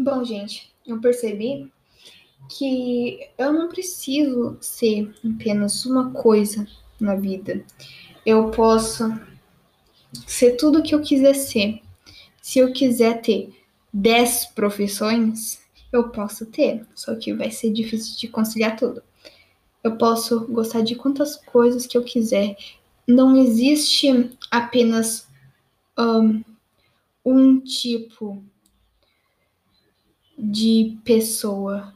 Bom, gente, eu percebi que eu não preciso ser apenas uma coisa na vida. Eu posso ser tudo o que eu quiser ser. Se eu quiser ter 10 profissões, eu posso ter, só que vai ser difícil de conciliar tudo. Eu posso gostar de quantas coisas que eu quiser. Não existe apenas um, um tipo de pessoa,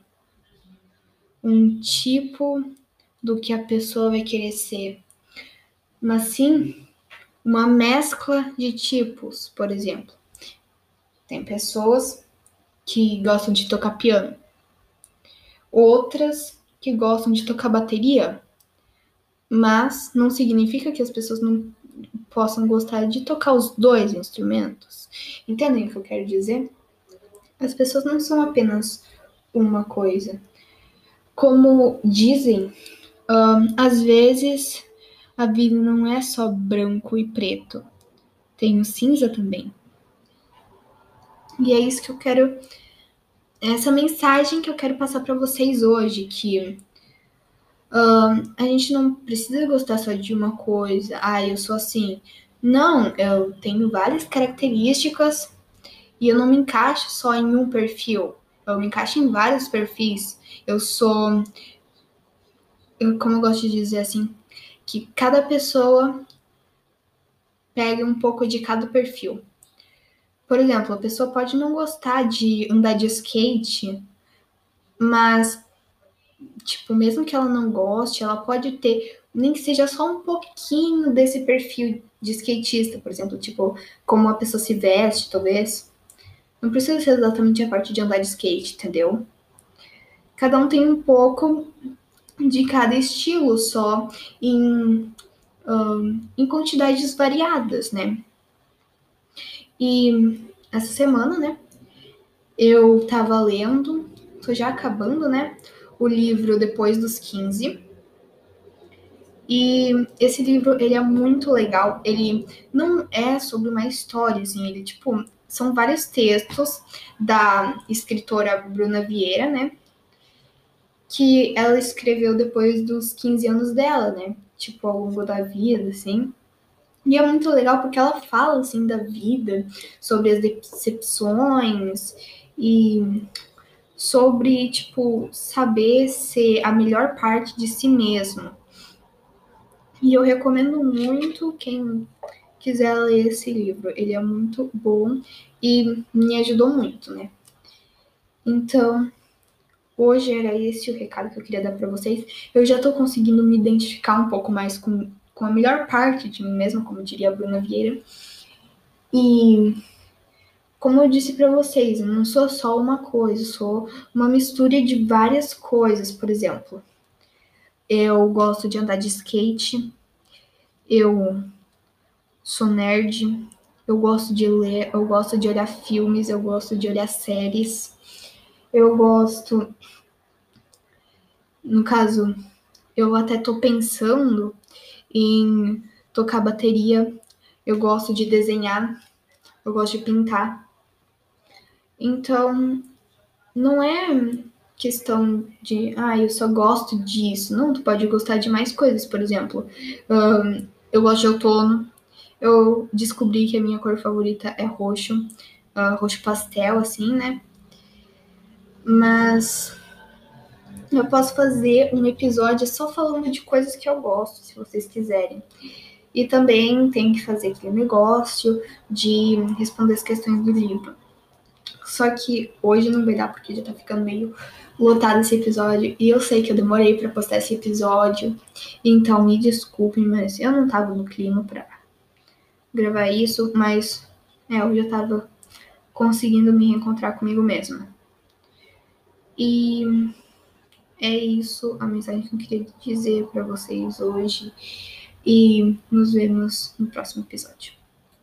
um tipo do que a pessoa vai querer ser, mas sim uma mescla de tipos, por exemplo. Tem pessoas que gostam de tocar piano, outras que gostam de tocar bateria, mas não significa que as pessoas não possam gostar de tocar os dois instrumentos. Entendem o que eu quero dizer? As pessoas não são apenas uma coisa. Como dizem, um, às vezes a vida não é só branco e preto, tem o cinza também. E é isso que eu quero, essa mensagem que eu quero passar para vocês hoje, que a gente não precisa gostar só de uma coisa. Ah, eu sou assim. Não, eu tenho várias características e eu não me encaixo só em um perfil. Eu me encaixo em vários perfis. Eu sou. Eu, como eu gosto de dizer assim, que cada pessoa pega um pouco de cada perfil. Por exemplo, a pessoa pode não gostar de andar de skate, mas, tipo, mesmo que ela não goste, ela pode ter, nem que seja só um pouquinho desse perfil de skatista, por exemplo, tipo, como a pessoa se veste, talvez. Não precisa ser exatamente a parte de andar de skate, entendeu? Cada um tem um pouco de cada estilo só em, um, em quantidades variadas, né? E essa semana, né, eu tava lendo, tô já acabando, né, o livro Depois dos 15. E esse livro, ele é muito legal. Ele não é sobre uma história, assim, ele, tipo, são vários textos da escritora Bruna Vieira, né? Que ela escreveu depois dos 15 anos dela, né? Tipo, ao longo da vida, assim. E é muito legal porque ela fala, assim, da vida, sobre as decepções e sobre, tipo, saber ser a melhor parte de si mesmo. E eu recomendo muito quem quiser ler esse livro. Ele é muito bom e me ajudou muito, né? Então, hoje era esse o recado que eu queria dar para vocês. Eu já tô conseguindo me identificar um pouco mais com, com a melhor parte de mim mesma, como diria a Bruna Vieira. E como eu disse para vocês, eu não sou só uma coisa, sou uma mistura de várias coisas, por exemplo. Eu gosto de andar de skate, eu sou nerd, eu gosto de ler, eu gosto de olhar filmes, eu gosto de olhar séries, eu gosto. No caso, eu até tô pensando em tocar bateria, eu gosto de desenhar, eu gosto de pintar. Então, não é questão de, ah, eu só gosto disso. Não, tu pode gostar de mais coisas, por exemplo. Um, eu gosto de outono, eu descobri que a minha cor favorita é roxo, uh, roxo pastel, assim, né? Mas eu posso fazer um episódio só falando de coisas que eu gosto, se vocês quiserem. E também tem que fazer aquele negócio de responder as questões do livro. Só que hoje não vai dar porque já tá ficando meio lotado esse episódio. E eu sei que eu demorei para postar esse episódio. Então me desculpem, mas eu não tava no clima pra gravar isso, mas é, eu já tava conseguindo me reencontrar comigo mesma. E é isso a mensagem que eu queria dizer para vocês hoje. E nos vemos no próximo episódio.